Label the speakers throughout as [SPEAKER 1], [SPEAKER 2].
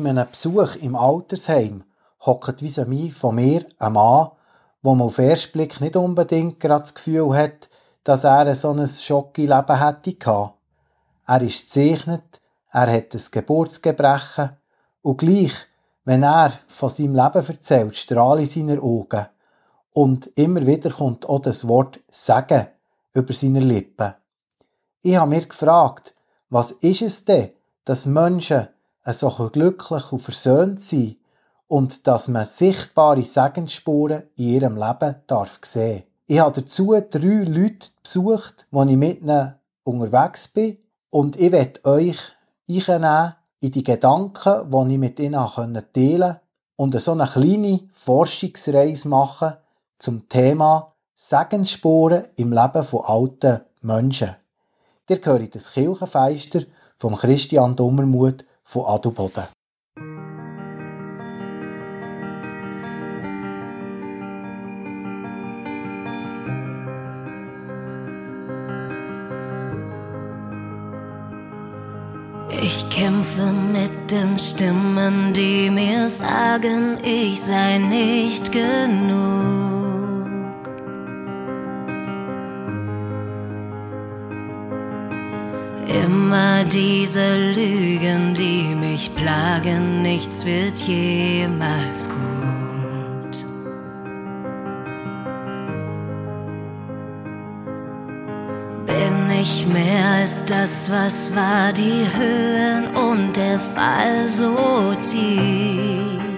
[SPEAKER 1] bei einem Besuch im Altersheim hockt vis à von mir ein Mann, wo man auf den ersten Blick nicht unbedingt gerade das Gefühl hat, dass er so ein Schocki-Leben hätte gehabt. Er ist gezeichnet, er hat ein Geburtsgebrechen und gleich, wenn er von seinem Leben erzählt, strahlen seine Augen. Und immer wieder kommt auch das Wort Sagen über seine Lippen. Ich habe mir gefragt, was ist es denn, dass Menschen so glücklich und versöhnt sind und dass man sichtbare Segensspuren in ihrem Leben darf sehen. Ich habe dazu drei Leute besucht, wo ich mit ihnen unterwegs bin und ich werde euch einnehmen in die Gedanken, die ich mit ihnen teilen konnte und so eine kleine Forschungsreise machen zum Thema Segensspuren im Leben von alten Menschen. Ihr hört das Kirchenfeister vom Christian Dummermuth von Adelboden.
[SPEAKER 2] Ich kämpfe mit den Stimmen, die mir sagen, ich sei nicht genug. Immer diese Lügen, die mich plagen, nichts wird jemals gut. Bin ich mehr als das, was war, die Höhen und der Fall so tief.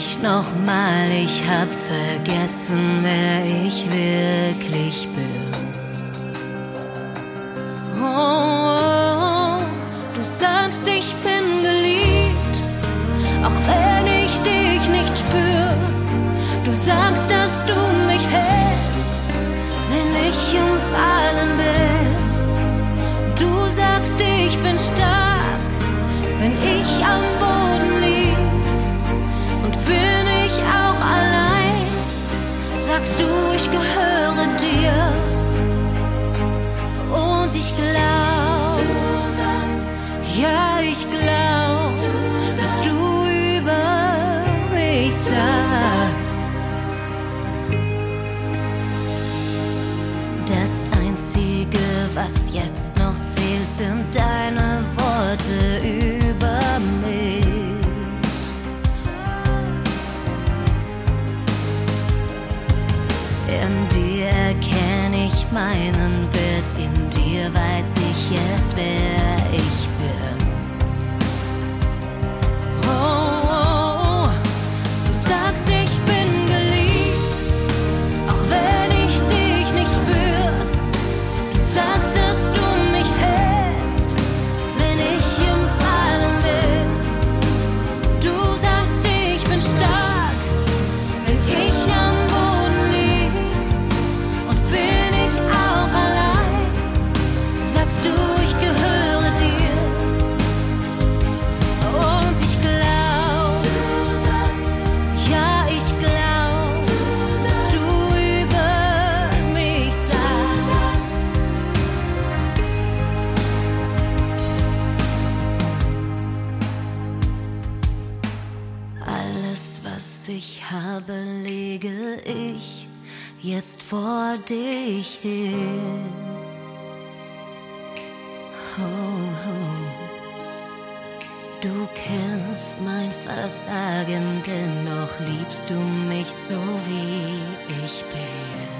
[SPEAKER 2] Mich nochmal, ich hab vergessen, wer ich wirklich bin. Oh, oh, du sagst, ich bin geliebt, auch wenn ich dich nicht spür. Du sagst, dass du mich hältst, wenn ich im Fallen bin. Du sagst, ich bin stark, wenn ich am du, ich gehöre dir. Und ich glaub, ja, ich glaub, dass du über mich sagst. Das Einzige, was jetzt noch zählt, sind deine Worte meinen Wert, in dir weiß ich jetzt, wer habe, lege ich jetzt vor dich hin. Oh, oh. Du kennst mein Versagen, dennoch liebst du mich so wie ich bin.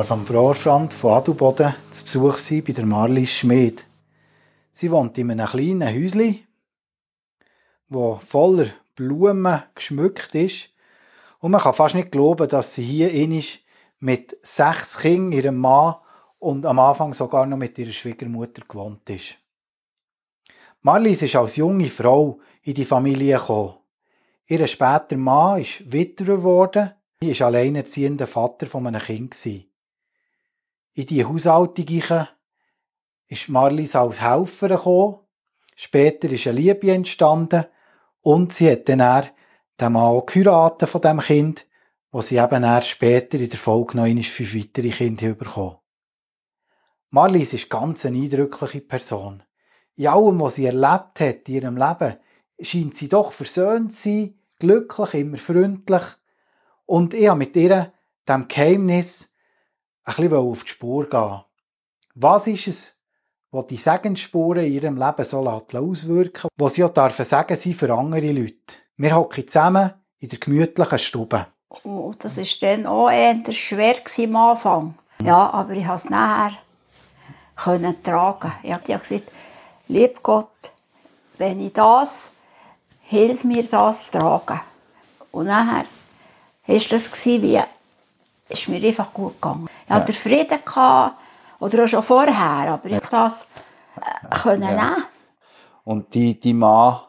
[SPEAKER 1] Darf am Vorstand von Adelboden zu Besuch sein bei der Marlies Schmid. Sie wohnt in einem kleinen Häuschen, wo voller Blumen geschmückt ist. Und man kann fast nicht glauben, dass sie hier ist mit sechs Kindern, ihrem Mann und am Anfang sogar noch mit ihrer Schwiegermutter gewohnt ist. Marlies ist als junge Frau in die Familie gekommen. Ihr später Mann ist Witwer geworden. Sie war alleinerziehender Vater von einem Kind. In die Haushaltung ist Marlies als Helferin gekommen. Später ist eine Liebe entstanden und sie hat dann den Mann geheiratet von dem Kind, wo sie eben später in der Folge noch einmal fünf weitere Kinder bekommen. Marlies ist ganz eine eindrückliche Person. In allem, was sie erlebt hat in ihrem Leben, scheint sie doch versöhnt zu sein, glücklich, immer freundlich. Und ich habe mit ihr, dem Geheimnis, bisschen auf die Spur gehen. Was ist es, was die Segensspuren in ihrem Leben so auswirken was sie auch dürfen sagen sie für andere Leute. Wir hocken zusammen in der gemütlichen Stube.
[SPEAKER 3] Oh, das war dann auch eher schwer am Anfang. Ja, aber ich konnte es nachher können tragen. Ich habe gesagt, lieb Gott, wenn ich das, hilf mir das tragen. Und nachher war das wie, ist mir einfach gut gegangen. Ich hatte Frieden, gehabt, oder auch schon vorher, aber ich konnte das äh, können
[SPEAKER 1] Ja.
[SPEAKER 3] nehmen.
[SPEAKER 1] Und die, die Mann,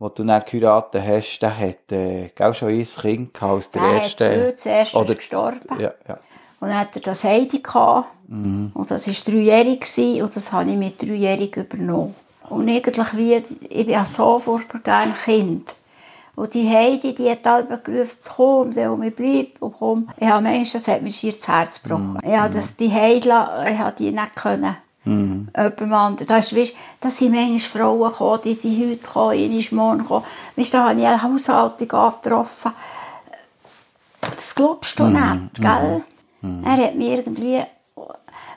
[SPEAKER 1] den du dann geheiratet hast, der hat äh, auch schon ein Kind gehabt aus der
[SPEAKER 3] Der hat
[SPEAKER 1] ersten...
[SPEAKER 3] zuerst
[SPEAKER 1] oder
[SPEAKER 3] gestorben.
[SPEAKER 1] Ja, ja.
[SPEAKER 3] Und dann hatte er das Heidi. Gehabt.
[SPEAKER 1] Mhm.
[SPEAKER 3] Und das war dreijährig und das habe ich mit dreijährig übernommen. Und eigentlich wie, ich bin ja so furchtbar gerne Kind. Und die Heidi, die hat alle gerufen, komm, der mich bleibt, und komm. Ich habe Menschen, das hat mir schier das Herz gebrochen. Ich habe das, die Heidi, ich habe die nicht können.
[SPEAKER 1] Mhm.
[SPEAKER 3] Jemandem anderen. Da ist, weißt, das sind manchmal Frauen gekommen, die, die heute kommen, einmal morgen kommen. Weißt, da habe ich eine Haushaltung angetroffen. Das glaubst du nicht, gell? Er hat mir irgendwie...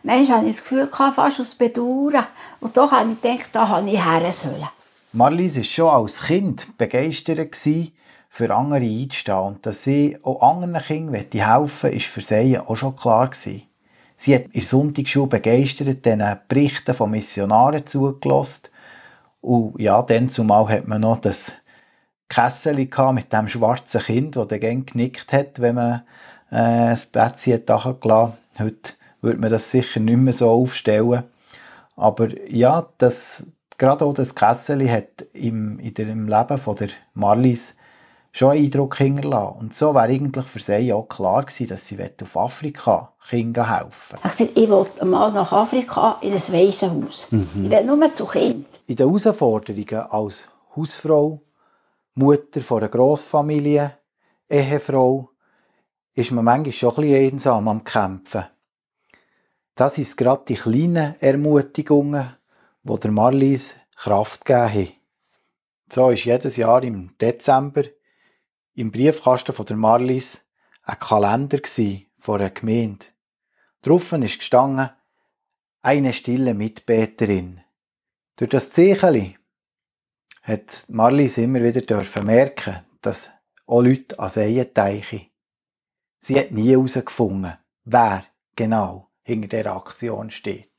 [SPEAKER 3] Manchmal habe ich das Gefühl, fast aus Bedauern. Und doch habe ich gedacht, da habe ich her sollen.
[SPEAKER 1] Marlies war schon als Kind begeistert für andere einzustehen. Und dass sie auch anderen Kindern helfen wollte, ist für sie auch schon klar. Sie hat der Sonntagsschule begeistert den Berichten von Missionaren zugelassen. Und ja, dann zumal hat man noch das Kessel mit dem schwarzen Kind, das dann genickt hat, wenn man äh, das Bettchen hat gelassen. Heute würde man das sicher nicht mehr so aufstellen. Aber ja, das, gerade auch das Kessel hat im, in dem Leben von der Marlies schon einen Eindruck hinterlassen. Und so wäre eigentlich für sie auch klar gewesen, dass sie auf Afrika Kindern helfen
[SPEAKER 3] Ich sagte, ich will mal nach Afrika in ein Waisenhaus. Ich will nur zu Kind.
[SPEAKER 1] In den Herausforderungen als Hausfrau, Mutter von einer Grossfamilie, Ehefrau, ist man manchmal schon ein bisschen einsam am Kämpfen. Das sind gerade die kleinen Ermutigungen, die der Marlies Kraft gegeben haben. So ist jedes Jahr im Dezember im Briefkasten von der Marlies ein Kalender von einer Gemeinde. Drauf ist gestanden, eine stille Mitbeterin. Durch das Zeichen hat Marlies immer wieder dürfen merken, dass auch Leute an Seen teichen. Sie hat nie herausgefunden, wer genau hinter dieser Aktion steht.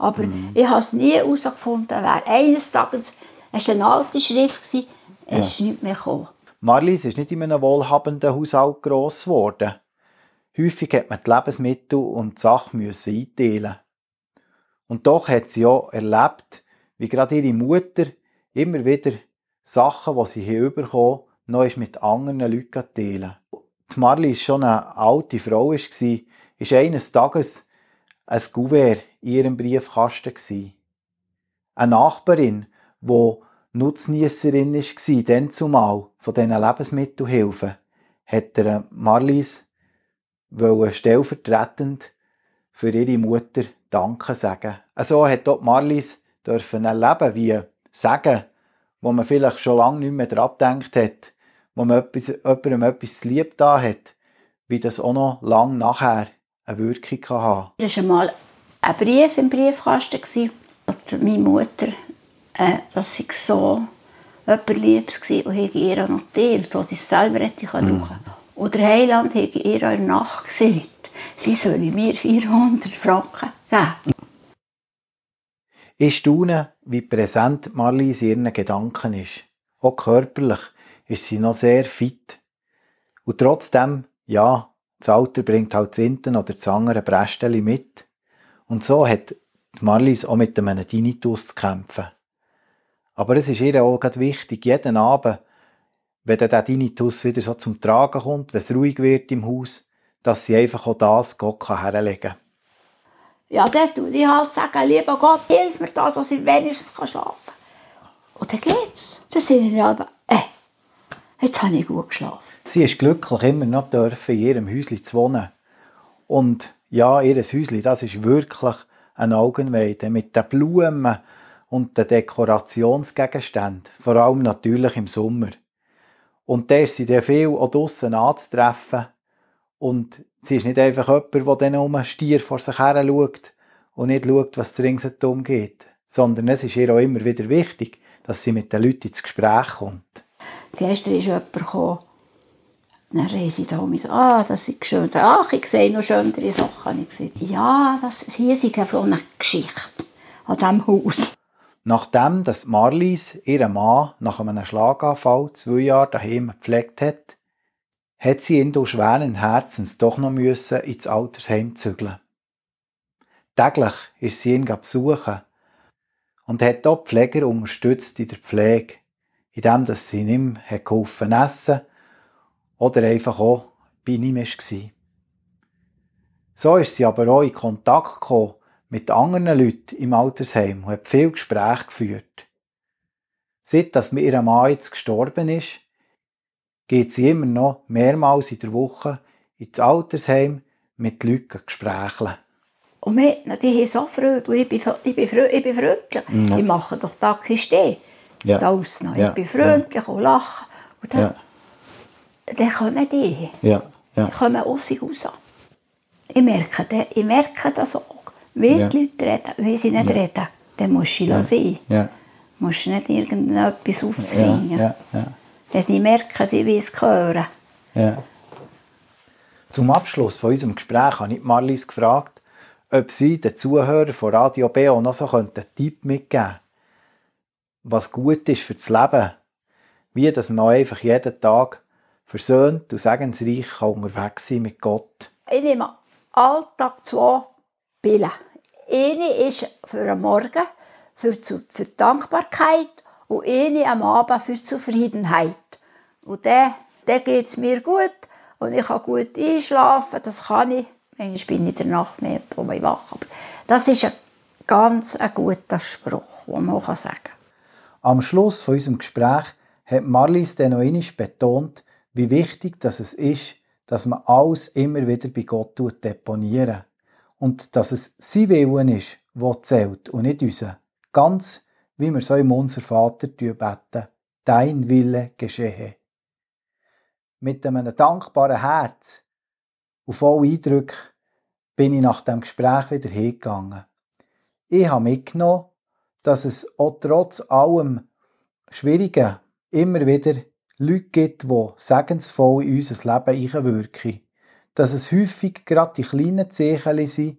[SPEAKER 3] Aber ich habe es nie herausgefunden, wer. Eines Tages, es war eine alte Schrift, es ist nicht mehr gekommen.
[SPEAKER 1] Marlies ist nicht in einem wohlhabenden Haushalt gross geworden. Häufig hat man die Lebensmittel und die Sachen müssen einteilen. Und doch hat sie auch erlebt, wie gerade ihre Mutter immer wieder Sachen, die sie hier bekommen, noch mit anderen Leuten teilen. Die Marlies schon eine alte Frau war, ist eines Tages ein Kuvert in ihrem Briefkasten. Eine Nachbarin, die Nutznießerin war, dann zumal von diesen Lebensmittelhilfen, hat der Marlies wollte stellvertretend für ihre Mutter Danke sagen. So hat dort Marlies dürfen erleben, wie Sagen, wo man vielleicht schon lange nicht mehr dran gedacht hat, wo man etwas, jemandem etwas lieb da hat, wie das auch noch lange nachher eine Wirkung kann haben
[SPEAKER 3] Da war einmal ein Brief im Briefkasten. gewesen. Und meine Mutter, äh, dass ich so jemand Liebes gewesen und hätte ihr wo sie es selber hätte mhm. Und der Heiland hätte ihr in der Nacht gesagt, sie solle mir 400 Franken geben.
[SPEAKER 1] Ich staune, wie präsent Marlies in ihren Gedanken ist. Auch körperlich ist sie noch sehr fit. Und trotzdem, ja, das Alter bringt halt das Inten oder das andere Brästeli mit. Und so hat Marlies auch mit einem Tinnitus zu kämpfen. Aber es ist ihr auch wichtig, jeden Abend, wenn der Tinnitus wieder so zum Tragen kommt, wenn es ruhig wird im Haus, dass sie einfach auch das Gott herlegen kann.
[SPEAKER 3] Ja, dann tue ich halt sagen, lieber Gott, hilf mir das, dass ich wenigstens schlafen kann. Und dann geht's. Dann sind ich aber, äh, jetzt habe ich gut geschlafen.
[SPEAKER 1] Sie ist glücklich, immer noch dürfen, in ihrem Häuschen zu wohnen. Und ja, ihr Häuschen, das ist wirklich ein Augenweide mit den Blumen und den Dekorationsgegenständen, vor allem natürlich im Sommer. Und da ist sie dann viel auch draussen anzutreffen. Und sie ist nicht einfach jemand, der dann um einen Stier vor sich her schaut und nicht schaut, was ringsherum geht. Sondern es ist ihr auch immer wieder wichtig, dass sie mit den Leuten ins Gespräch kommt.
[SPEAKER 3] Gestern ist jemand gekommen, dann reise ich da um so, ah, das ist schön. Ach, ich sehe noch schönere Sachen. Ich gesagt, ja, das hier ist so eine Geschichte an diesem Haus.
[SPEAKER 1] Nachdem dass Marlies ihren Mann nach einem Schlaganfall zwei Jahre daheim gepflegt hat, hat sie ihn durch schweren Herzens doch noch müssen ins Altersheim zügeln. Täglich ist sie ihn besuchen und hat dort Pfleger unterstützt in der Pflege, indem sie ihm geholfen essen oder einfach auch bei ihm war. So ist sie aber auch in Kontakt gekommen mit anderen Leuten im Altersheim und hat viel Gespräche geführt. Seit dass mir ihr Mann jetzt gestorben ist, geht sie immer noch mehrmals in der Woche ins Altersheim mit Leuten Gespräche.
[SPEAKER 3] Und wir, die haben so Freude. Ich bin, ich bin, ich bin freundlich. Ja. Ich mache doch da. Ja. Draussen. Ja. Ich bin freundlich und lache. Und dann, ja. Dann kommen die.
[SPEAKER 1] Ja. Ja.
[SPEAKER 3] Die kommen aus sich raus. Ich merke, ich merke das auch. Wenn ja. die Leute reden, wenn sie nicht ja. reden, dann musst du ja. sein. Ja. Du musst nicht irgendetwas aufzwingen. Ja. Ja. Dass sie merken, sie will es hören.
[SPEAKER 1] Ja. Zum Abschluss von unserem Gespräch habe ich Marlies gefragt, ob sie den Zuhörern von Radio B auch noch so einen Tipp mitgeben könnte, was gut ist für das Leben. Wie dass man einfach jeden Tag versöhnt und segensreich unterwegs sein mit Gott.
[SPEAKER 3] Ich nehme Alltag zwei Pillen. Eine ist für den Morgen, für, für die Dankbarkeit und eine am Abend für die Zufriedenheit. Und dann, dann geht es mir gut und ich kann gut einschlafen, das kann ich. Manchmal bin ich in der Nacht mehr wach. Aber das ist ein ganz ein guter Spruch, den man sagen kann.
[SPEAKER 1] Am Schluss von unserem Gespräch hat Marlies dann noch einmal betont, wie wichtig dass es ist, dass man alles immer wieder bei Gott deponieren und dass es sein Willen ist, der zählt und nicht unser. Ganz wie wir so im Unser Vater beten, dein Wille geschehe. Mit einem dankbaren Herz und voll Eindruck bin ich nach dem Gespräch wieder hingegangen. Ich habe mitgenommen, dass es auch trotz allem Schwierigen immer wieder Leute gibt, die segensvoll in unser Leben einwirken dass es häufig gerade die kleinen Zeichen sind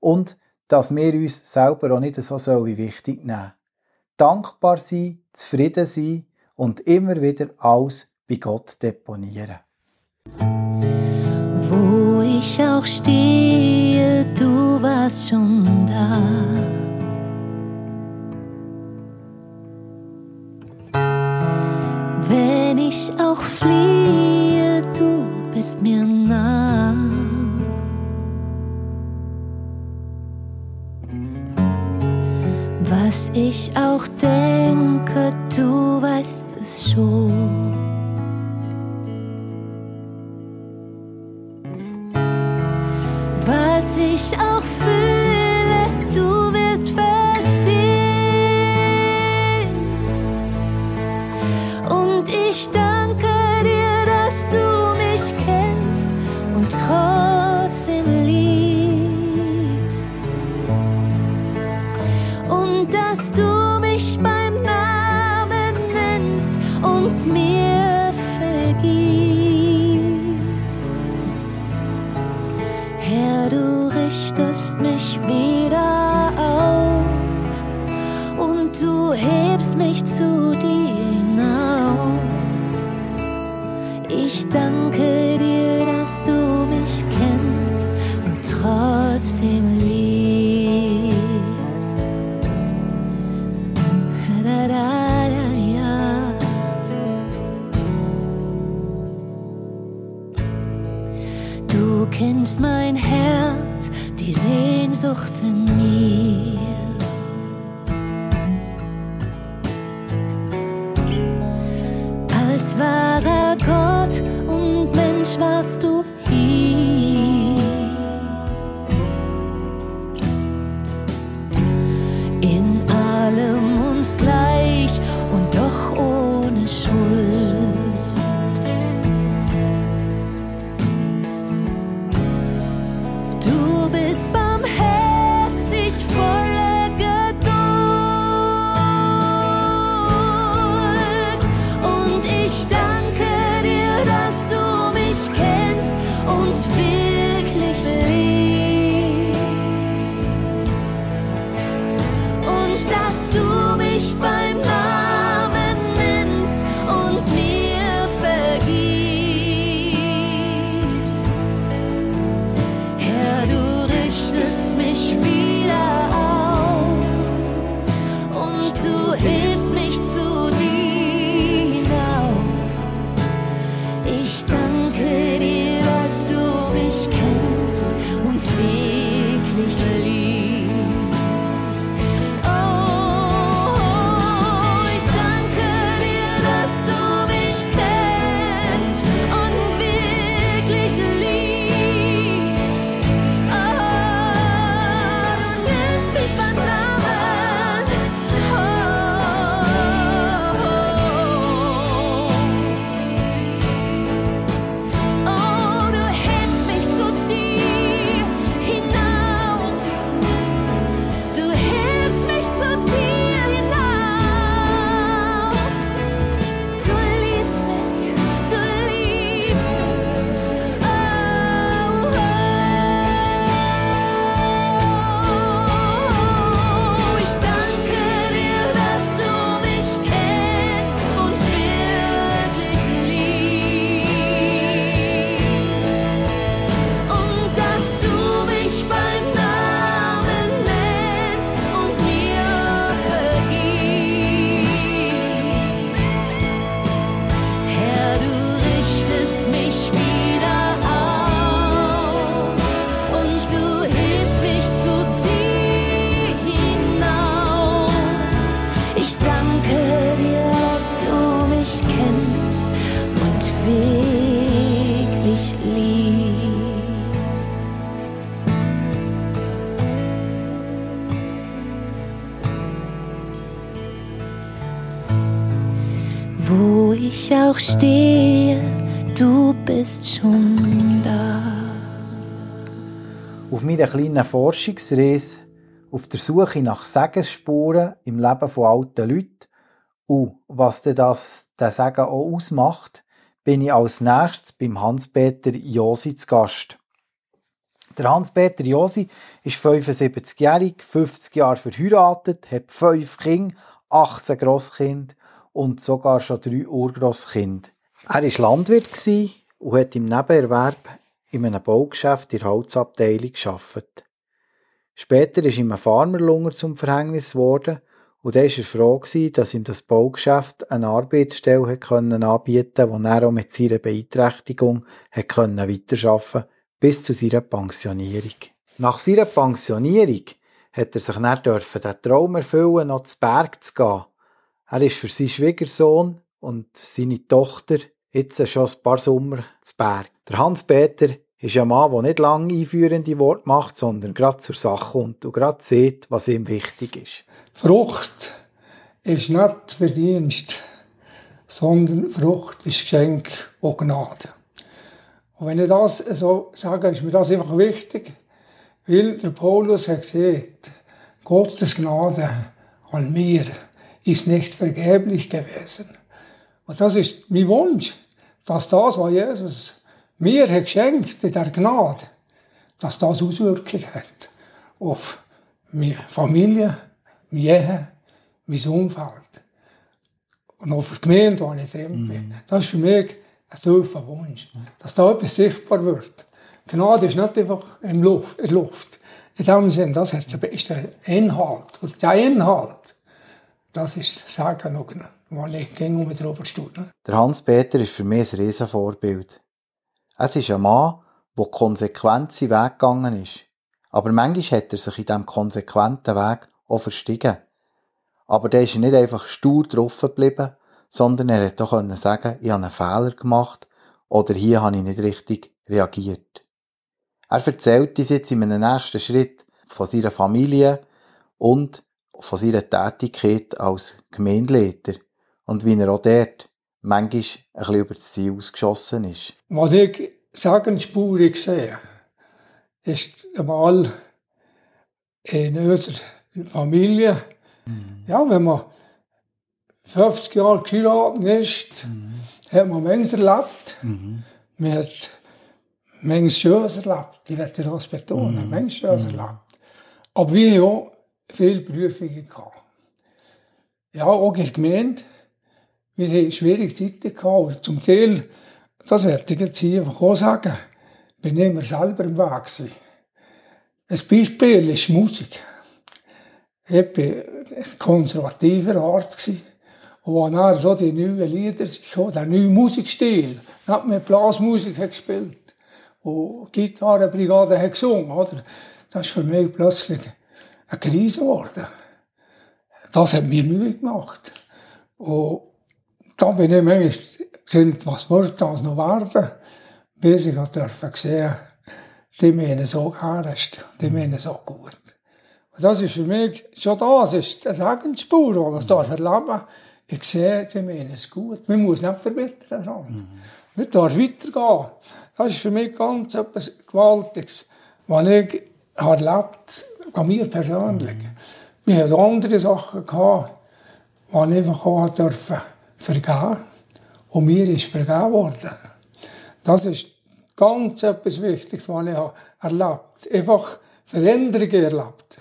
[SPEAKER 1] und dass wir uns selber auch nicht so wichtig nehmen Dankbar sein, zufrieden sein und immer wieder alles bei Gott deponieren.
[SPEAKER 2] Wo ich auch stehe, du warst schon da. Wenn ich auch fliehe, du bist mir nah. Was ich auch denke, du weißt es schon. Was ich auch fühle, trotzdem liebst. Und dass du mich beim Namen nennst und mir vergibst. Herr, du richtest mich wieder auf und du hebst mich zu dir Auf
[SPEAKER 1] meiner kleinen Forschungsreise auf der Suche nach Segensspuren im Leben von alten Leuten und was denn das der Segen auch ausmacht, bin ich als nächstes beim Hans-Peter Josi zu Gast. Der Hans-Peter Josi ist 75-jährig, 50 Jahre verheiratet, hat fünf Kinder, 18 Grosskinder und sogar schon drei Urgrosskinder. Er war Landwirt und hat im Nebenerwerb in einem Baugeschäft in der Holzabteilung gearbeitet. Später ist ihm ein Farmerlunger zum Verhängnis geworden und dann war er froh, gewesen, dass ihm das Baugeschäft eine Arbeitsstelle können anbieten konnte, wo er auch mit seiner Beeinträchtigung können weiterarbeiten bis zu seiner Pensionierung. Nach seiner Pensionierung hat er sich dann dürfen den Traum erfüllen, noch zu Berg zu gehen. Er ist für seinen Schwiegersohn und seine Tochter jetzt schon ein paar Sommer zu Berg. Der Hans-Peter ist ein Mann, der nicht lange einführende Worte macht, sondern gerade zur Sache kommt und gerade sieht, was ihm wichtig ist.
[SPEAKER 4] Frucht ist nicht Verdienst, sondern Frucht ist Geschenk und Gnade. Und wenn ich das so sage, ist mir das einfach wichtig, weil der Paulus hat gesagt, Gottes Gnade an mir ist nicht vergeblich gewesen. Und das ist mein Wunsch, dass das, was Jesus mir geschenkt in der Gnade, dass das Auswirkungen hat auf meine Familie, meine Ehe, mein Umfeld und auf die Gemeinde, wo ich drin bin. Das ist für mich ein tiefer Wunsch, dass da etwas sichtbar wird. Gnade ist nicht einfach in Luft. In, Luft. in dem Sinn, das hat, ist der Inhalt. Und der Inhalt, das ist das Sagen, wo ich ging um drüber studiere.
[SPEAKER 1] Der Hans-Peter ist für mich ein Riesenvorbild. Es ist ein Mann, der konsequent seinen Weg gegangen ist. Aber manchmal hat er sich in diesem konsequenten Weg auch verstiegen. Aber da ist nicht einfach stur drauf geblieben, sondern er hat auch sagen, ich habe einen Fehler gemacht oder hier habe ich nicht richtig reagiert. Er erzählt uns jetzt in einem nächsten Schritt von seiner Familie und von seiner Tätigkeit als Gemeindeleiter und wie er auch dort manchmal ein bisschen über das Ziel ausgeschossen ist.
[SPEAKER 4] Was ich Sagensspuren sehe, ist einmal in unserer Familie, ja, wenn man 50 Jahre geheiratet ist, hat man manches erlebt. Man hat manches Schönes erlebt. Ich werde das betonen, manches Schönes erlebt. Aber wir haben auch viele Prüfungen gehabt. Ja, auch in der Gemeinde. Wir hatten schwierige Zeiten gehabt. Zum Teil, das werde ich jetzt hier einfach auch sagen, bin ich immer selber im Weg gewesen. Ein Beispiel ist Musik. Ich war konservativer Art. Gewesen. Und als dann so die neuen Lieder kamen, der neue Musikstil, dann hat man Blasmusik gespielt und die Gitarrenbrigade hat gesungen. Oder? Das ist für mich plötzlich eine Krise geworden. Das hat mir Mühe gemacht. Und da bin ich manchmal gesehen, was wird das noch werden, bis ich durfte sehen, die meinen so ernst, die meinen so gut. Und das ist für mich schon das, ist eine Segensspur, die ich darf erleben Ich sehe, die meinen es gut. Man muss nicht verbittern daran. Mhm. Man darf weitergehen. Das ist für mich ganz etwas Gewaltiges, was ich habe erlebt bei mir persönlich. Wir hatten andere Sachen, gehabt, die ich einfach auch dürfen vergeben Und mir ist vergeben worden. Das ist ganz etwas Wichtiges, was ich erlebt habe. Einfach Veränderungen erlebt.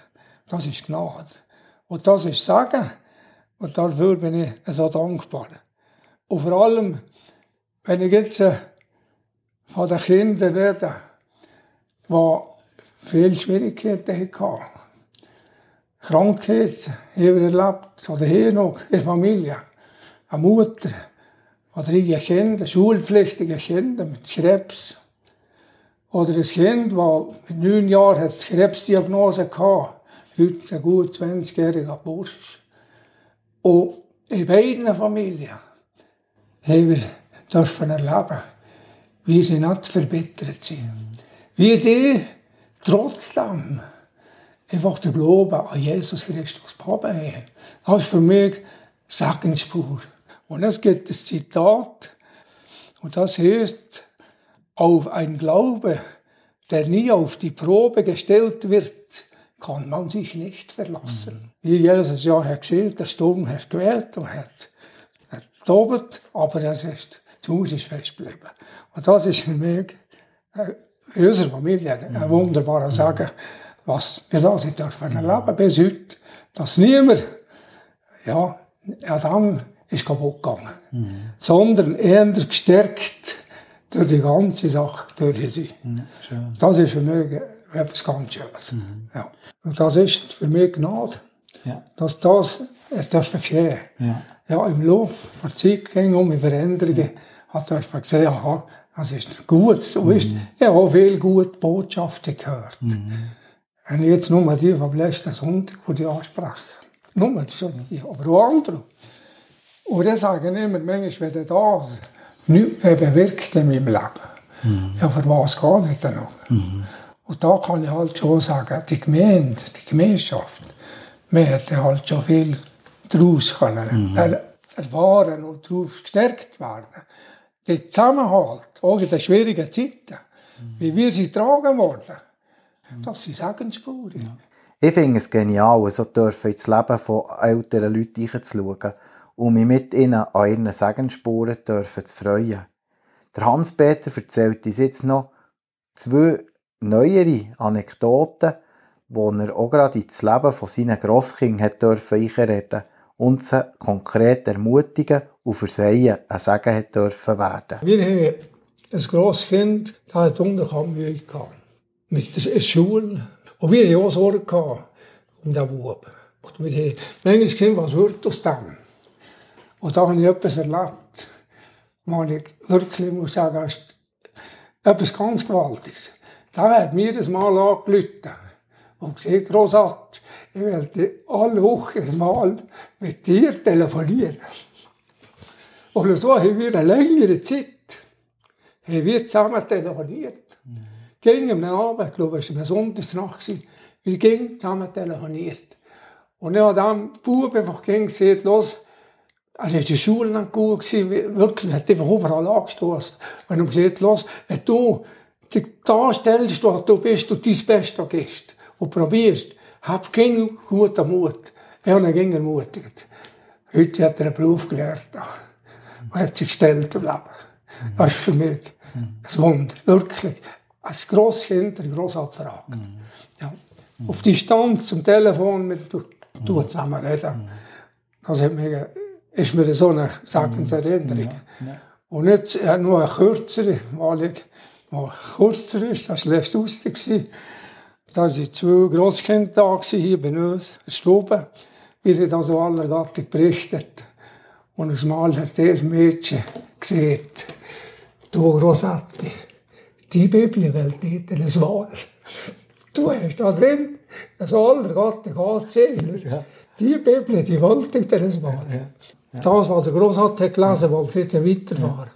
[SPEAKER 4] Das ist Gnade. Und das ist Sagen. Und dafür bin ich so dankbar. Und vor allem, wenn ich jetzt äh, von den Kindern rede, die viele Schwierigkeiten hatten. Krankheit wir erlebt, oder hier noch in der Familie. Eine Mutter oder drei Kinder, schulpflichtige Kinder mit Krebs. Oder ein Kind, das mit neun Jahren hat Krebsdiagnose hatte, heute ein gut 20-jähriger Bursch. Und in beiden Familien haben wir dürfen erleben, wie sie nicht verbittert sind. Wie die trotzdem einfach den Glauben an Jesus Christus haben. Das ist für mich Segensspur. Und es gibt ein Zitat, und das heißt, auf ein Glaube, der nie auf die Probe gestellt wird, kann man sich nicht verlassen. Mhm. Wie Jesus ja hat gesehen, der Sturm hat gewählt und hat, hat tobt, aber es ist, zu Hause ist festgeblieben. Und das ist für mich, äh, unserer Familie, ein
[SPEAKER 1] Mhm.
[SPEAKER 4] wunderbarer Sagen, was wir da sind dürfen erleben bis heute, dass niemand, ja, Adam ist kaputt gegangen,
[SPEAKER 1] Mhm.
[SPEAKER 4] sondern eher gestärkt durch die ganze Sache, durch sie.
[SPEAKER 1] schön.
[SPEAKER 4] Das ist für mich etwas ganz Schönes. Ja. Und das ist für mich Gnade,
[SPEAKER 1] Ja.
[SPEAKER 4] dass das äh, dürfen geschehen.
[SPEAKER 1] Ja.
[SPEAKER 4] Ja, im Laufe der Zeit ging um die Veränderungen, hat dürfen gesehen, aha, das ist gut. So ist, ich habe viel gute Botschaften gehört. Wenn ich jetzt nur die vom letzten Sonntag, die ich anspreche. Nur die, aber auch andere. Und dann sagen immer, manchmal, wenn das nichts mehr bewirkt in meinem Leben, ja, für was geht es dann noch? Und da kann ich halt schon sagen, die Gemeinde, die Gemeinschaft, wir hätten halt schon viel daraus können er erfahren und darauf gestärkt werden. Der Zusammenhalt, auch in den schwierigen Zeiten, wie wir sie tragen worden, das sind Segensspuren.
[SPEAKER 1] Ich finde es genial, so dürfen ins Leben von älteren Leuten reinzuschauen und mich mit ihnen an ihren Segensspuren dürfen zu freuen. Der Hans-Peter erzählt uns jetzt noch zwei neuere Anekdoten, wo er auch gerade ins Leben von seinen Grosskindern hat dürfen einreden und sie konkret ermutigen und sie ein Segen hat dürfen werden.
[SPEAKER 4] Wir haben ein Grosskind, das hat Unterkammühe gehabt. Mit der Schule. Und wir haben auch Sorge um den Bub. Und wir haben manchmal gesehen, was wird aus dem. Und da habe ich etwas erlebt, wo ich wirklich muss sagen, ist etwas ganz Gewaltiges. Da hat mir das mal angerufen und gesagt, Grossat, ich werde alle Wochen mal mit dir telefonieren. Und so haben wir eine längere Zeit haben wir zusammen telefoniert. Mhm. Ging am Abend, ich glaube, es war eine Sonntagsnacht, wir gingen zusammen telefoniert. Und ich habe dann Bub einfach gesagt, los, also ist die Schule nicht gut gewesen, wirklich, hat einfach überall angestoßen. Und ich gesagt, los, wenn du dich darstellst, wo du bist und dein Bestes gibst und probierst, hab keinen guten Mut. Er hat ihn ermutigt. Heute hat er einen Beruf gelernt und hat sich gestellt im Leben. Das ist für mich ein Wunder, wirklich. Als Grosskind eine grosse Frage. Ja. Auf Distanz zum Telefon mit du, du zusammen reden. Das hat mich, ist mir so eine Sagenserinnerung. Und jetzt ja, nur eine kürzere, weil noch kürzer ist, das war letzte Ausstieg. Da waren zwei Grosskinder da hier bei uns, in der Stube. Wir haben also aller Gattung berichtet. Und ein Mal hat das Mädchen gesehen, du Rosatti, die Bibel will dir das Wahl. Du hast da drin das aller Gattung anzählen. Ja. Die Bibel, die wollte ich dir das Wahl. Ja. Das, was der Grossvater gelesen hat, wollte ich weiterfahren.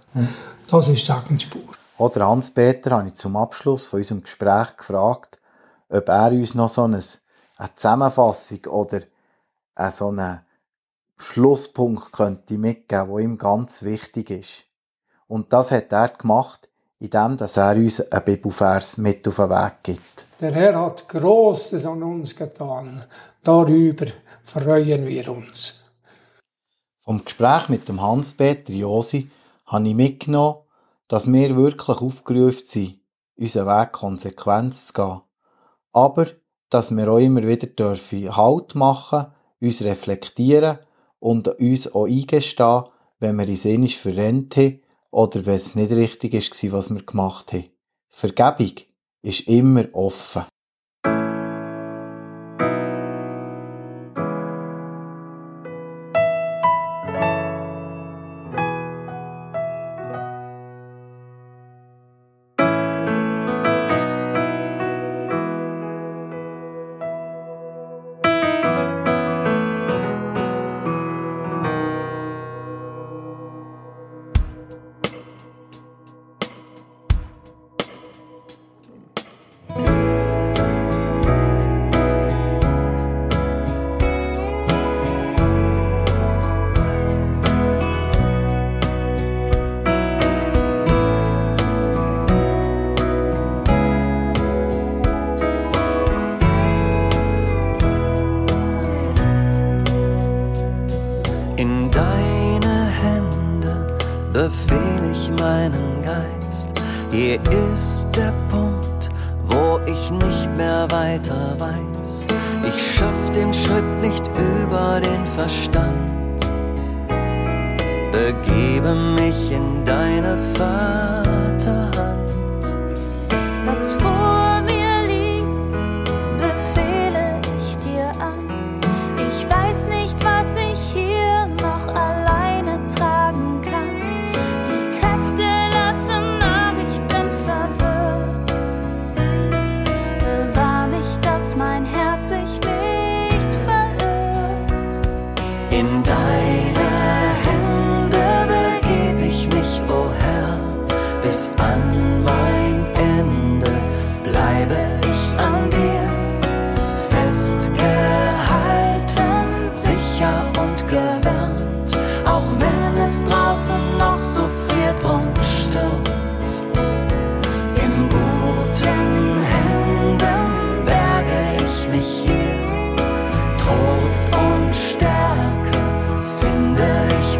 [SPEAKER 4] Das ist Segensspur.
[SPEAKER 1] Oder Hans-Peter habe ich zum Abschluss von unserem Gespräch gefragt, ob er uns noch so eine, eine Zusammenfassung oder eine so einen Schlusspunkt könnte mitgeben, der ihm ganz wichtig ist. Und das hat er gemacht, indem er uns einen Bibelvers mit auf den Weg gibt.
[SPEAKER 4] Der Herr hat Großes an uns getan. Darüber freuen wir uns.
[SPEAKER 1] Vom Gespräch mit dem Hans-Peter Josi habe ich mitgenommen, dass wir wirklich aufgerufen sind, unseren Weg konsequent zu gehen. Aber, dass wir auch immer wieder dürfen Halt machen, uns reflektieren und uns auch eingestehen, wenn wir uns einmal verrennt haben oder wenn es nicht richtig war, was wir gemacht haben. Vergebung ist immer offen.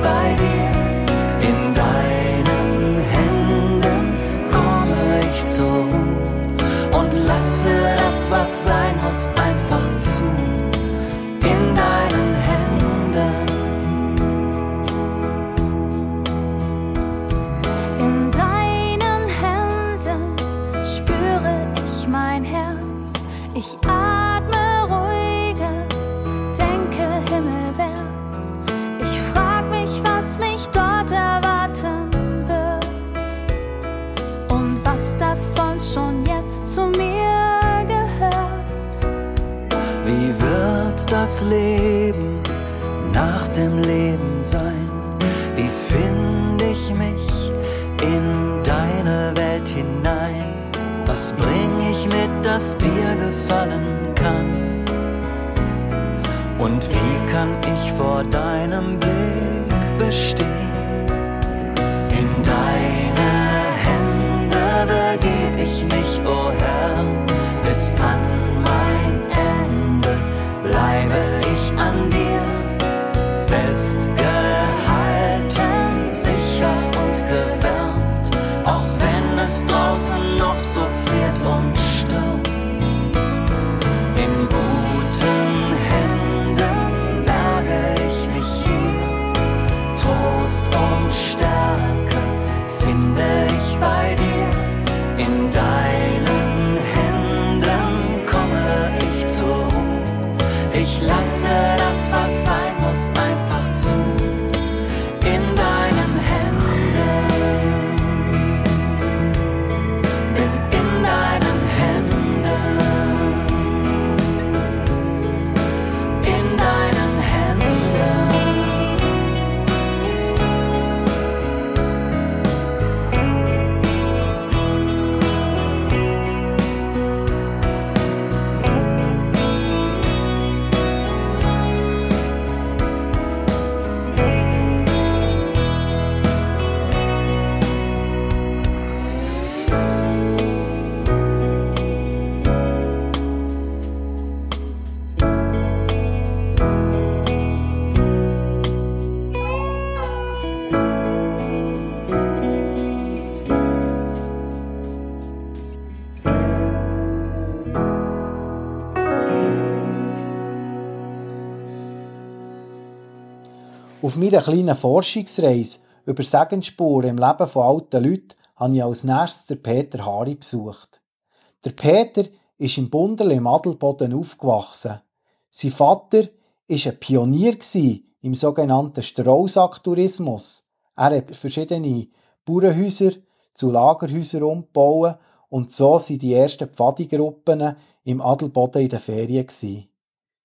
[SPEAKER 5] by
[SPEAKER 1] the meiner kleinen Forschungsreise über Segensspuren im Leben von alten Leuten habe ich als nächstes Peter Hari besucht. Der Peter ist im Bunderl im Adelboden aufgewachsen. Sein Vater war ein Pionier im sogenannten Straußack-Tourismus. Er hat verschiedene Bauernhäuser zu Lagerhäusern umgebaut und so sind die ersten Pfadigruppen im Adelboden in den Ferien.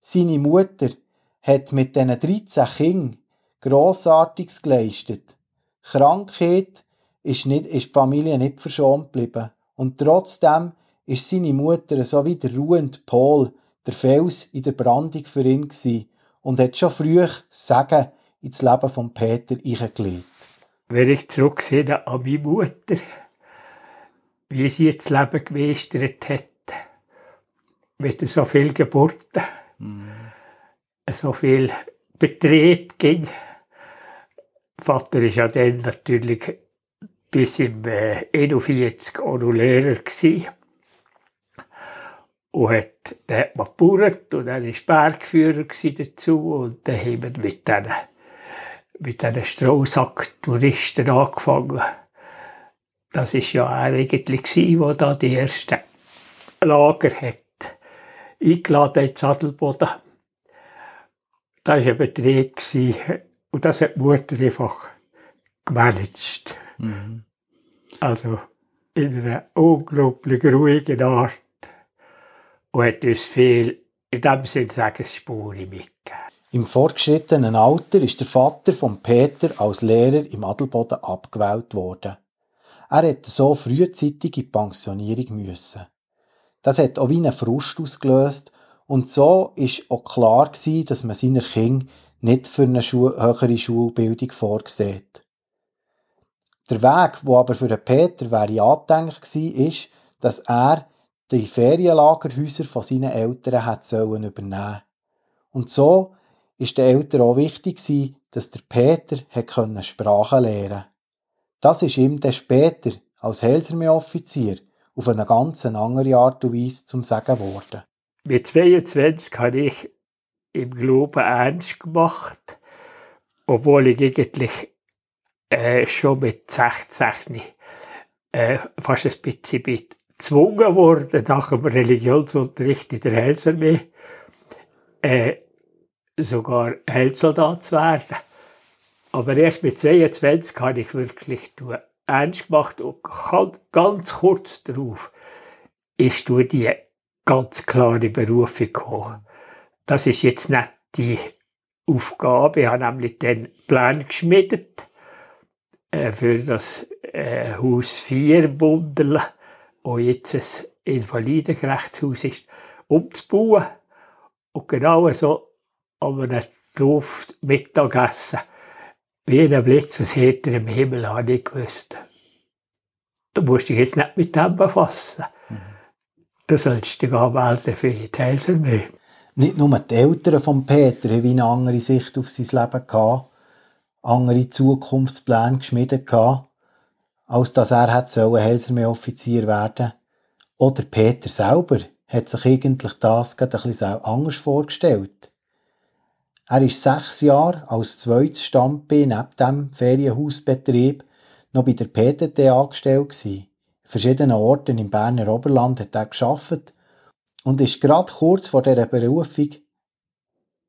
[SPEAKER 1] Seine Mutter hat mit diesen 13 Kindern Grossartiges geleistet. Krankheit ist, nicht, ist die Familie nicht verschont geblieben. Und trotzdem ist seine Mutter so wie der ruhende Pol, der Fels in der Brandung für ihn gewesen und hat schon früh Segen ins Leben von Peter eingelegt.
[SPEAKER 6] Wenn ich zurücksehe an meine Mutter, wie sie das Leben gemeistert hat, mit so viel Geburten, so viel Betrieb ging. Vater war ja dann natürlich bis im äh, 41 auch noch Lehrer gsi und hat, dann hat man gebaut und dann war Bergführer dazu und dann haben wir mit diesen, mit Straußack-Touristen angefangen. Das war ja eigentlich, der da die ersten Lager hat eingeladen ins Adelboden. Das war ein Betrieb und das hat die Mutter einfach gemanagt. Also in einer unglaublich ruhigen Art und hat uns viel, in dem Sinne Segensspuren mitgegeben.
[SPEAKER 1] Im fortgeschrittenen Alter ist der Vater von Peter als Lehrer im Adelboden abgewählt worden. Er hätte so frühzeitig in Pensionierung müssen. Das hat auch wie einen Frust ausgelöst und so ist auch klar gewesen, dass man seiner Kinder nicht für eine Schu höhere Schulbildung vorsieht. Der Weg, wo aber für Peter wäre angedenkt war, ist, dass er die Ferienlagerhäuser von seinen Eltern hat sollen übernehmen. Und so ist den Eltern auch wichtig gewesen, dass der Peter hat Sprachen lernen. Das ist ihm dann später als Heilsarmee-Offizier auf eine ganz andere Art und Weise zum Sagen geworden.
[SPEAKER 6] Mit 22 habe ich im Glauben ernst gemacht, obwohl ich eigentlich äh, schon mit 16 äh, fast ein bisschen gezwungen wurde, nach dem Religionsunterricht in der Heilsarmee äh, sogar Heilsoldat zu werden. Aber erst mit 22 habe ich wirklich ernst gemacht und ganz, ganz kurz darauf ist du die ganz klare Berufung gekommen. Das ist jetzt nicht die Aufgabe. Ich habe nämlich den Plan geschmiedet äh, für das äh, Haus 4 Bunderl, wo jetzt ein Invalidengerichtshaus ist, umzubauen. Und genau so an einem Dorf Mittagessen, wie ein Blitz aus heiterem Himmel, habe ich gewusst. Du musst dich jetzt nicht mit dem befassen. Du sollst dich anmelden für die Teilsarmee.
[SPEAKER 1] Nicht nur die Eltern von Peter haben eine andere Sicht auf sein Leben gehabt, andere Zukunftspläne geschmiedet gehabt, als dass er hätte Helsermeer-Offizier werden. Oder Peter selber hat sich eigentlich das gerade ein bisschen anders vorgestellt. Er ist sechs Jahre als zweites Standbein neben dem Ferienhausbetrieb noch bei der PTT angestellt gsi. In verschiedenen Orten im Berner Oberland hat er geschafft und ist gerade kurz vor dieser Berufung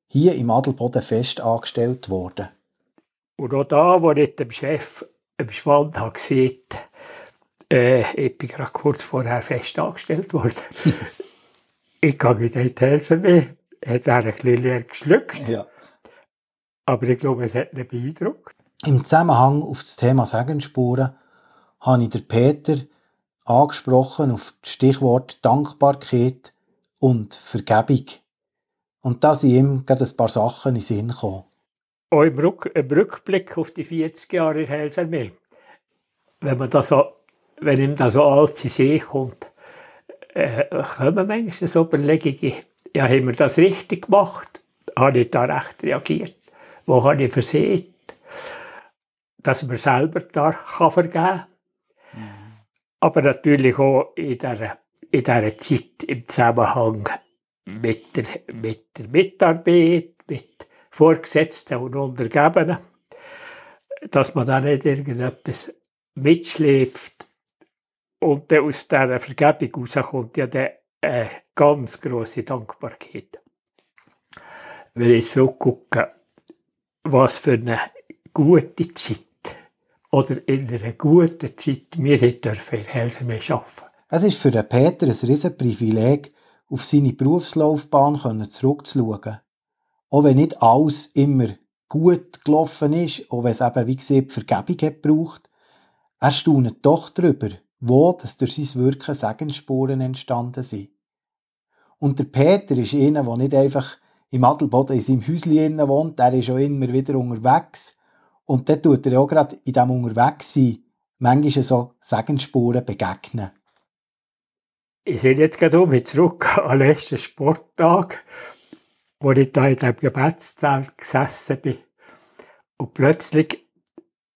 [SPEAKER 1] hier im Adelboden fest angestellt worden.
[SPEAKER 6] Und auch da, wo ich dem Chef im Schwand habe äh, ich bin gerade kurz vorher fest angestellt worden. ich gehe in die Helsenmeer, hat er ein bisschen leer geschluckt,
[SPEAKER 1] Ja.
[SPEAKER 6] aber ich glaube, es hat ihn beeindruckt.
[SPEAKER 1] Im Zusammenhang auf das Thema Segensspuren habe ich den Peter angesprochen auf das Stichwort Dankbarkeit und Vergebung. Und da sind ihm gerade ein paar Sachen in den Sinn gekommen.
[SPEAKER 6] Auch im, Rück, im Rückblick auf die 40 Jahre in Helsenmeer, wenn man das so, wenn ihm das so alles in See kommt, äh, kommen manchmal so Überlegungen, ja, haben wir das richtig gemacht? Habe ich da recht reagiert? Wo habe ich versehen? Dass man selber da kann vergeben kann. Aber natürlich auch in dieser, in dieser Zeit im Zusammenhang mit der, mit der Mitarbeit, mit Vorgesetzten und Untergebenen, dass man da nicht irgendetwas mitschläft und dann aus dieser Vergebung rauskommt ja dann eine ganz grosse Dankbarkeit. Wenn ich zurückgucke, was für eine gute Zeit oder in einer guten Zeit wir dürfen in Helsenmeer arbeiten.
[SPEAKER 1] Es ist für den Peter ein riesen Privileg, auf seine Berufslaufbahn zurückzuschauen. Auch wenn nicht alles immer gut gelaufen ist, auch wenn es eben, wie gesagt, Vergebung hat gebraucht, er staunt doch darüber, wo dass durch sein Wirken Segensspuren entstanden sind. Und der Peter ist einer, der nicht einfach im Adelboden in seinem Häuschen wohnt, er ist auch immer wieder unterwegs. Und dort tut er auch gerade in diesem Unterwegssein manchmal so Segensspuren begegnen.
[SPEAKER 6] Ich sehe jetzt gerade um mich zurück an den letzten Sporttag, wo ich da in diesem Gebetszelt gesessen bin. Und plötzlich,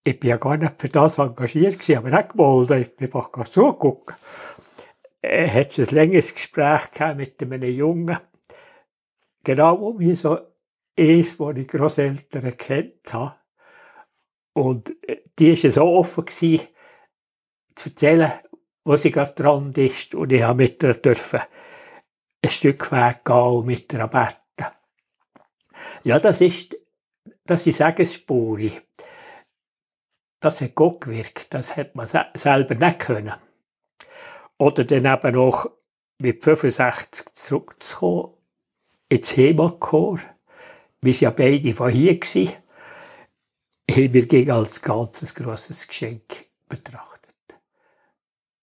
[SPEAKER 6] ich bin ja gar nicht für das engagiert gewesen, aber nicht gewollt, ich bin einfach zugeguckt. Äh, hat ein längeres Gespräch mit einem Jungen, genau um mich so eins, wo ich Grosseltern kennt habe. Und äh, die war so offen, gewesen, zu erzählen, wo sie gerade dran ist. Und ich habe mit ihr dürfen ein Stück Weg gehen und mit ihr beten. Ja, das ist, das ist Segensspuri. Das hat Gott gewirkt. Das hat man se selber nicht können. Oder dann eben auch mit 65 zurückzukommen ins Heimatchor. Wir waren ja beide von hier. Gewesen. Haben wir gegen als ganzes grosses Geschenk betrachtet.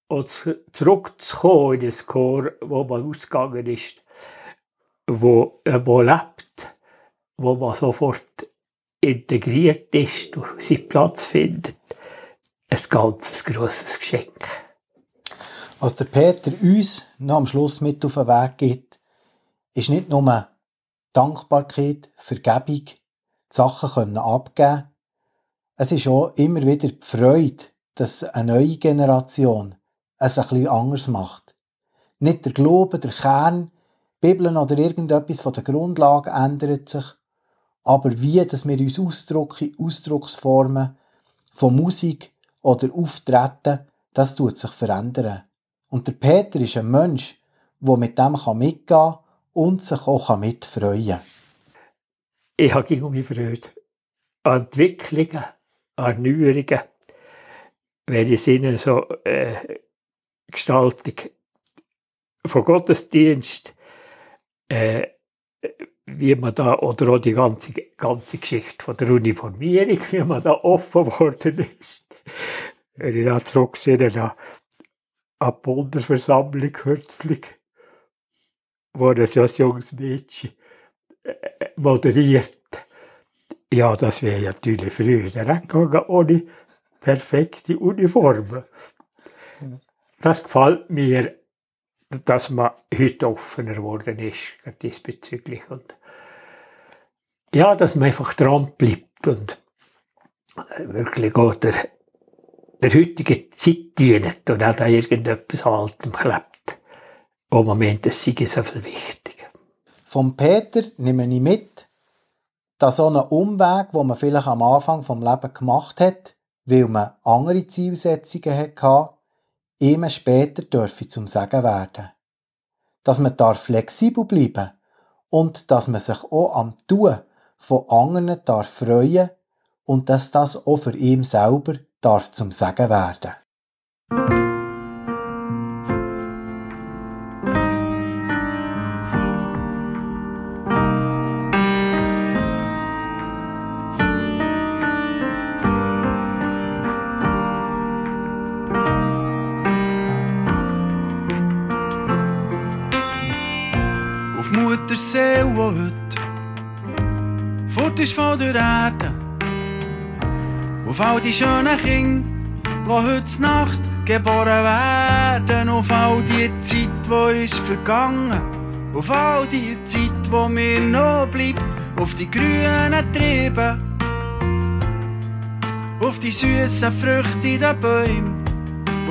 [SPEAKER 6] Und zu- zurückzukommen in das Chor, wo man ausgegangen ist, wo, äh, wo lebt, wo man sofort integriert ist und seinen Platz findet. Ein ganzes grosses Geschenk.
[SPEAKER 1] Was der Peter uns noch am Schluss mit auf den Weg gibt, ist nicht nur Dankbarkeit, Vergebung, die Sachen können abgeben. Es ist auch immer wieder die Freude, dass eine neue Generation es ein bisschen anders macht. Nicht der Glaube, der Kern, die Bibel oder irgendetwas von der Grundlage ändert sich, aber wie, dass wir uns Ausdrücke, Ausdrucksformen von Musik oder Auftreten, das tut sich verändern. Und der Peter ist ein Mensch, der mit dem mitgehen kann und sich auch mitfreuen kann.
[SPEAKER 6] Ich habe gegen mich Freude an Entwicklungen, an Neuerungen, wenn ich sehe, so äh, Gestaltung von Gottesdienst, äh, wie man da, oder auch die ganze, ganze Geschichte von der Uniformierung, wie man da offen geworden ist. Wenn ich da zurücksehe, an die Bundesversammlung kürzlich, wo ein so ein junges Mädchen äh, moderiert. Ja, das wäre ja natürlich früher nicht gegangen, ohne perfekte Uniformen. Das gefällt mir, dass man heute offener geworden ist diesbezüglich. Und ja, dass man einfach dran bleibt und äh, wirklich auch der, der heutigen Zeit dient und auch da irgendetwas Altem klebt. Wo man meint, es sei so viel wichtiger.
[SPEAKER 1] Vom Peter nehme ich mit, dass so ein Umweg, wo man vielleicht am Anfang vom Leben gemacht hat, weil man andere Zielsetzungen hatte, immer später dürfe zum Sagen werden. Dass man darf flexibel bleiben und dass man sich auch am Tun von anderen darf freuen und dass das auch für ihn selber darf zum Sagen werden.
[SPEAKER 7] Auf Mutterseele, wo heute fort ist von der Erde. Auf all die schönen Kinder, die heute Nacht geboren werden. Auf all die Zeit, die ist vergangen. Auf all die Zeit, die mir noch bleibt. Auf die grünen Triebe. Auf die süßen Früchte in den Bäumen.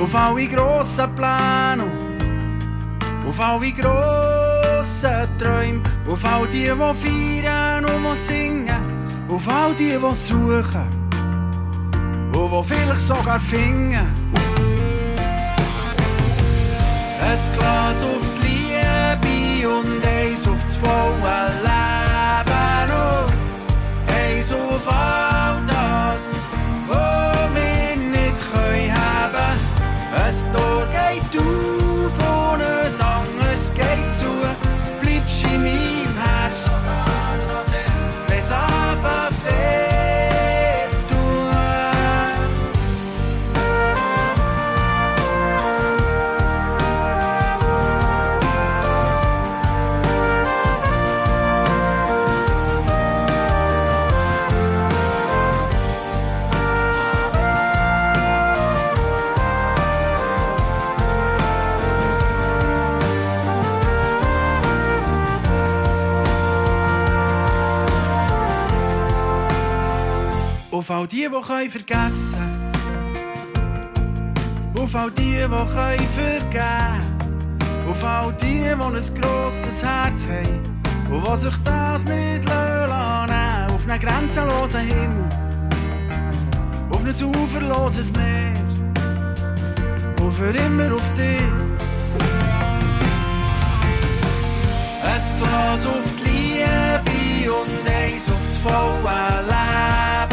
[SPEAKER 7] Auf alle grossen Pläne. Auf alle grossen Träume, auf all die, die feiern und singen, auf all die, die suchen. Und die vielleicht sogar finden. Ein Glas auf die Liebe und eins auf das volle Leben. Und eins auf all das, was wir nicht können haben. Tor geht auf all die, die können vergessen. Auf all die, die können vergeben. Auf all die, die ein grosses Herz haben Und die sich das nicht lassen. Auf einen grenzenlosen Himmel. Auf ein uferloses Meer. Und für immer auf dich. Ein Glas auf die Liebe und eins auf das volle Leben.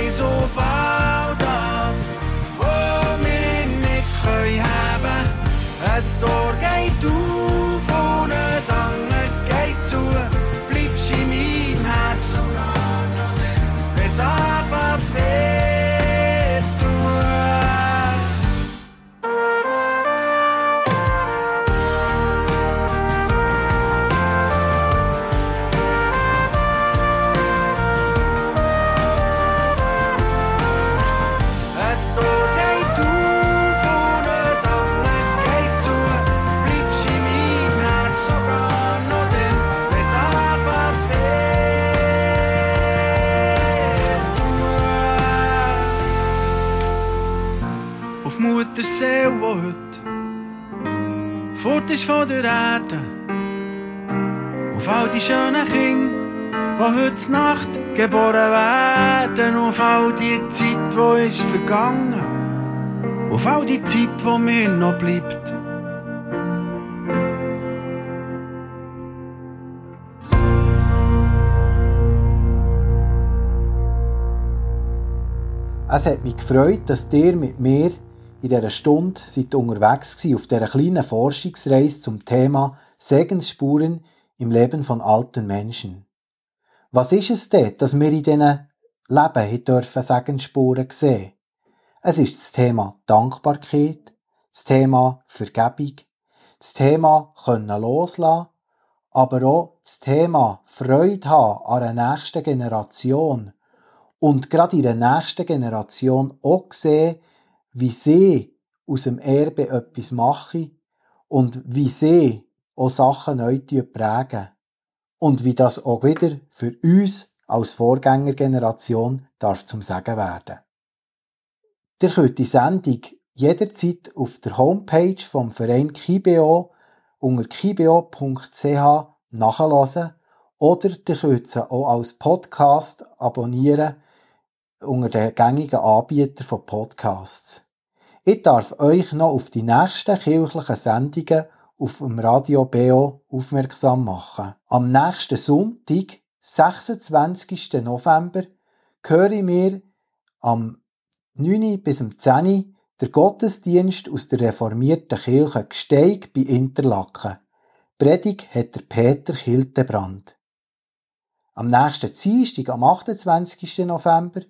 [SPEAKER 7] Oh, eins auf all das, was wir nicht fort ist von der Erde. Auf all die schönen Kinder, die heute Nacht geboren werden. Auf all die Zeit, die ist vergangen. Auf all die Zeit, die mir noch bleibt.
[SPEAKER 1] Es hat mich gefreut, dass ihr mit mir in dieser Stunde seid unterwegs gewesen, auf dieser kleinen Forschungsreise zum Thema Segensspuren im Leben von alten Menschen. Was ist es denn, dass wir in diesen Leben dürfen Segensspuren sehen. Es ist das Thema Dankbarkeit, das Thema Vergebung, das Thema können loslassen, aber auch das Thema Freude haben an einer nächsten Generation und gerade in der nächsten Generation auch sehen, wie sie aus dem Erbe etwas machen und wie sie auch Sachen neu prägen. Und wie das auch wieder für uns als Vorgängergeneration darf zum Sagen werden. Ihr könnt die Sendung jederzeit auf der Homepage vom Verein Kibeo unter kibeo.ch nachhören oder ihr könnt sie auch als Podcast abonnieren unter den gängigen Anbietern von Podcasts. Ich darf euch noch auf die nächsten kirchlichen Sendungen auf dem Radio BO aufmerksam machen. Am nächsten Sonntag, 26. November, höre ich mir am 9. bis um 10. der Gottesdienst aus der reformierten Kirche Gsteig bei Interlaken. Predigt hat der Peter Hildebrand. Am nächsten Dienstag, am 28. November,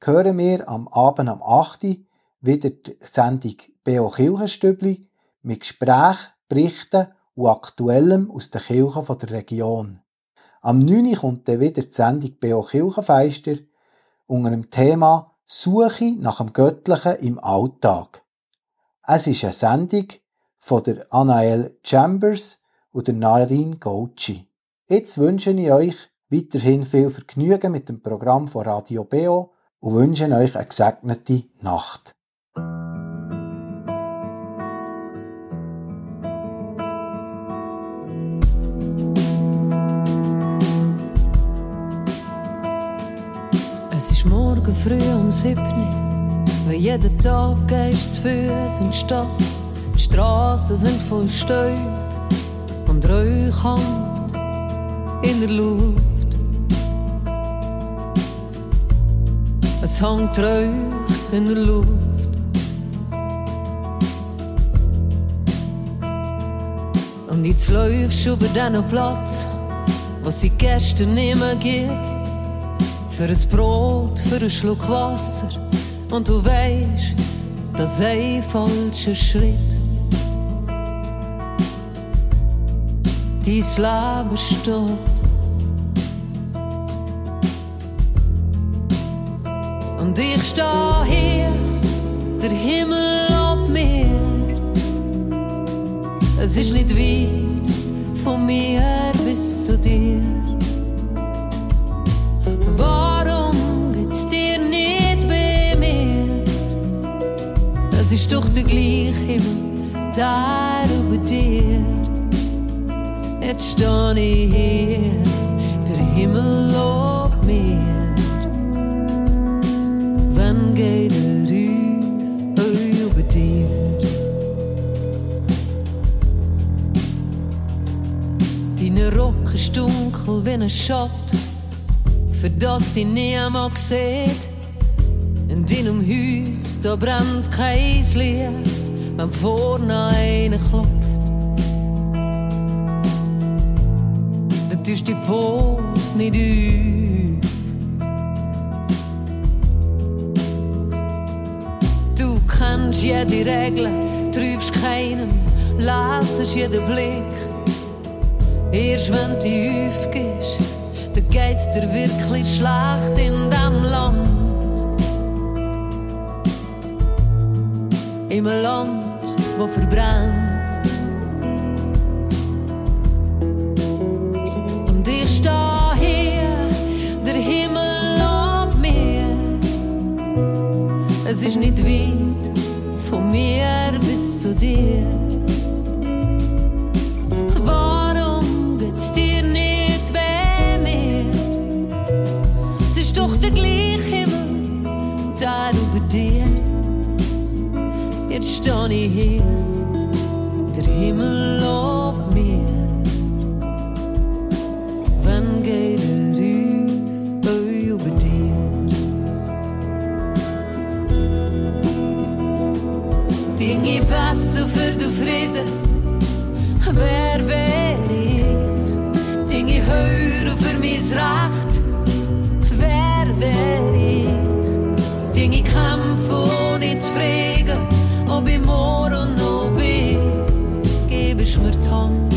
[SPEAKER 1] hören wir am Abend am 8. wieder die Sendung BO Kirchenstübli mit Gesprächen, Berichten und Aktuellem aus den Kirchen der Region. Am 9. kommt dann wieder die Sendung BO Kirchenfeister unter dem Thema Suche nach dem Göttlichen im Alltag. Es ist eine Sendung von der Anael Chambers und der Nadine Gauci. Jetzt wünsche ich euch weiterhin viel Vergnügen mit dem Programm von Radio BO und wünsche euch eine gesegnete Nacht.
[SPEAKER 2] Es ist morgen früh um siebni, weil jeden Tag gehst zu Fuß in die Stadt. Die Straßen sind voll Staub und Rauch hängt in der Luft. Es hängt Rauch in der Luft. Und jetzt läufst du über diesen Platz, wo sie gestern nicht mehr geht. Für ein Brot, für einen Schluck Wasser. Und du weißt, das ist ein falscher Schritt. Dein Leben stoppt. Und ich steh hier, der Himmel ab mir. Es ist nicht weit von mir bis zu dir. Warum geht's dir nicht wie mir? Es ist doch der gleiche Himmel da über dir. Jetzt steh ich hier, der Himmel lobt mir. Dunkel wie ein Schatten für das die niemand sieht. In deinem Haus, da brennt kein Licht, wenn vorne einer klopft. Da tust die Pol nicht auf. Du kennst jede Regel, triffst keinem, lasst jeden Blick. Erst wenn du aufgehst, da geht's dir wirklich schlecht in dem Land. Im Land, wo verbrennt. Und ich steh hier, der Himmel ab mir. Es ist nicht weit von mir bis zu dir. nichts fragen, ob ich morgen noch bin, gebe ich
[SPEAKER 8] mir die
[SPEAKER 9] Hand.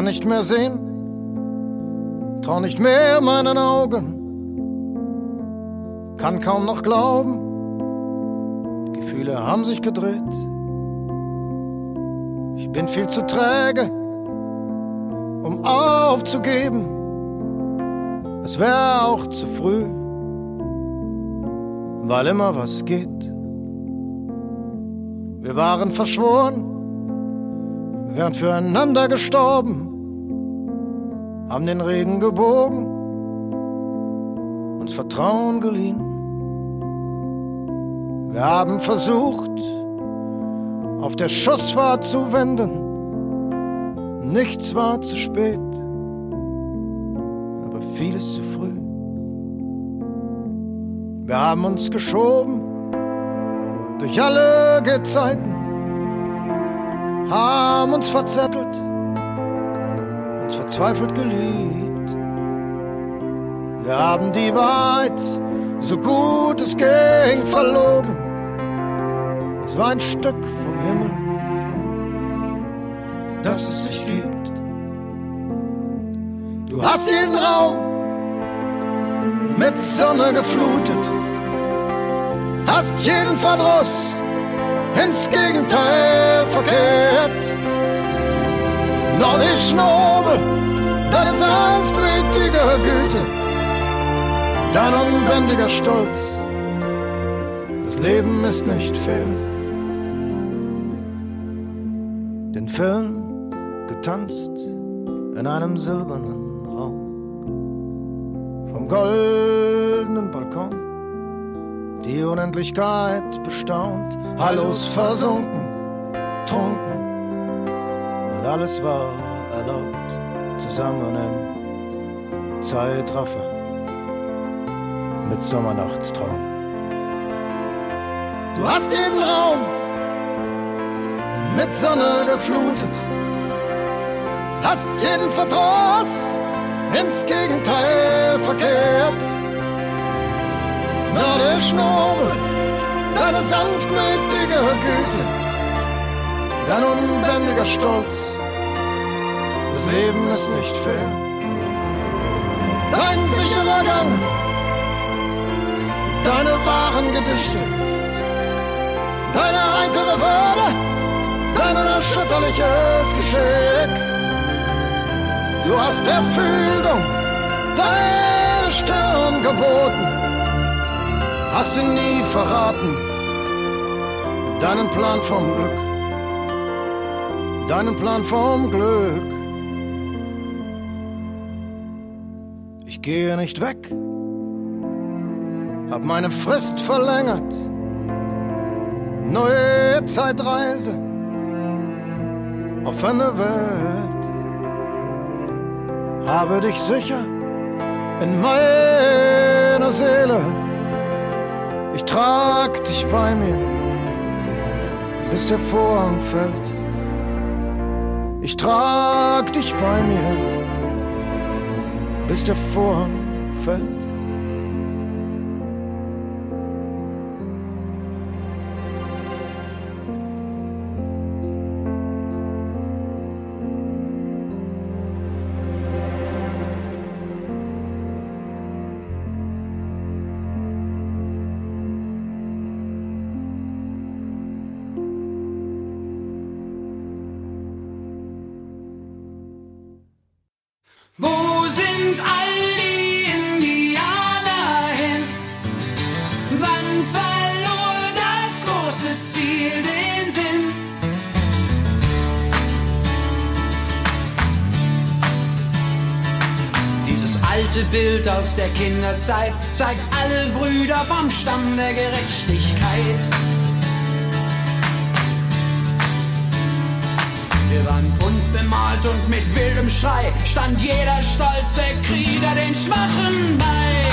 [SPEAKER 9] Kann nicht mehr sehen, trau nicht mehr meinen Augen, kann kaum noch glauben, Gefühle haben sich gedreht. Ich bin viel zu träge, um aufzugeben. Es wäre auch zu früh, weil immer was geht. Wir waren verschworen, wären füreinander gestorben, haben den Regen gebogen, uns Vertrauen geliehen. Wir haben versucht, auf der Schussfahrt zu wenden. Nichts war zu spät, aber vieles zu früh. Wir haben uns geschoben durch alle Gezeiten haben uns verzettelt, verzweifelt geliebt. Wir haben die Wahrheit, so gut es ging, verlogen. Es war ein Stück vom Himmel, das es dich gibt. Du hast jeden Raum mit Sonne geflutet, hast jeden Verdruss ins Gegenteil verkehrt. Noch nicht nobel, deine sanftmütige Güte, dein unbändiger Stolz. Das Leben ist nicht fair. Den Film getanzt in einem silbernen Raum. Vom goldenen Balkon die Unendlichkeit bestaunt, hallos versunken, trunken und alles war erlaubt, zusammen im Zeitraffer mit Sommernachtstraum. Du hast jeden Raum mit Sonne geflutet, hast jeden Verdruss ins Gegenteil verkehrt. Mördisch nobel, deine sanftmütige Güte, dein unbändiger Stolz. Das Leben ist nicht fair. Dein sicherer Gang, deine wahren Gedichte, deine heitere Würde, dein unerschütterliches Geschick. Du hast der Fügung deine Stirn geboten, hast ihn nie verraten, deinen Plan vom Glück, deinen Plan vom Glück. Ich gehe nicht weg, hab meine Frist verlängert, neue Zeitreise auf eine Welt. Habe dich sicher in meiner Seele. Ich trag dich bei mir, bis der Vorhang fällt. Ich trag dich bei mir, bis der Vorhang fällt.
[SPEAKER 10] Wo sind all die Indianer hin? Wann verlor das große Ziel den Sinn? Dieses alte Bild aus der Kinderzeit zeigt alle Brüder vom Stamm der Gerechtigkeit. Waren bunt bemalt und mit wildem Schrei stand jeder stolze Krieger den Schwachen bei.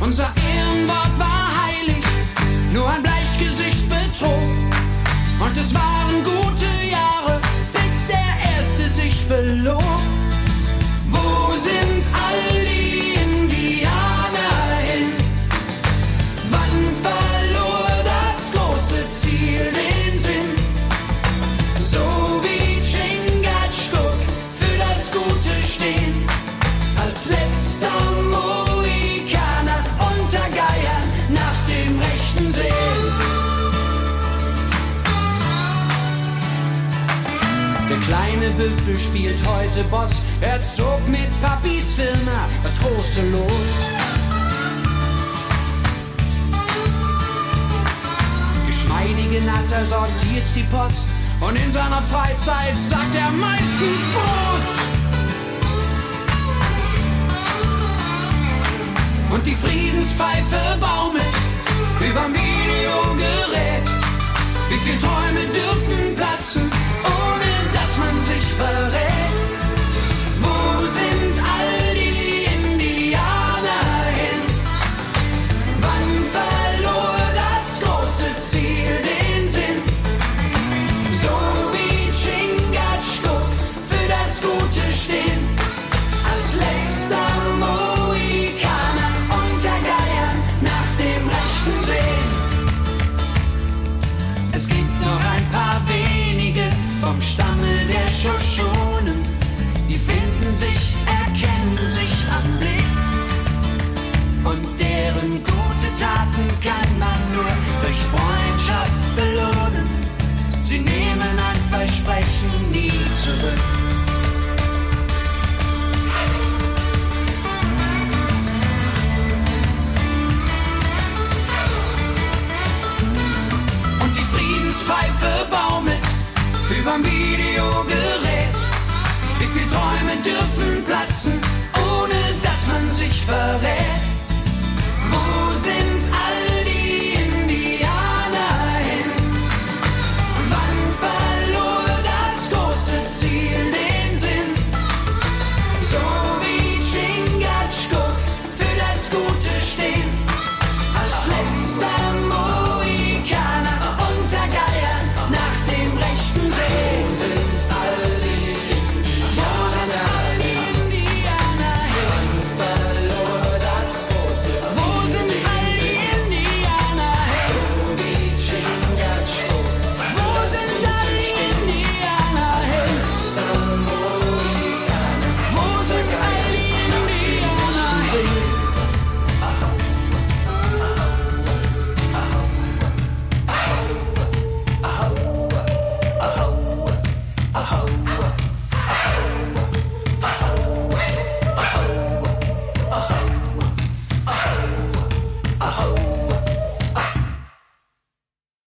[SPEAKER 10] Unser Ehrenwort war heilig, nur ein Bleichgesicht betrog. Und es waren gute Jahre, bis der Erste sich belog. Wo sind all die Büffel spielt heute Boss, er zog mit Papis Firma das große Los. Geschmeidige Natter sortiert die Post und in seiner Freizeit sagt er meistens Prost. Und die Friedenspfeife baumelt überm Videogerät. Wie viel Träume dürfen platzen, ohne dass man sich verrät?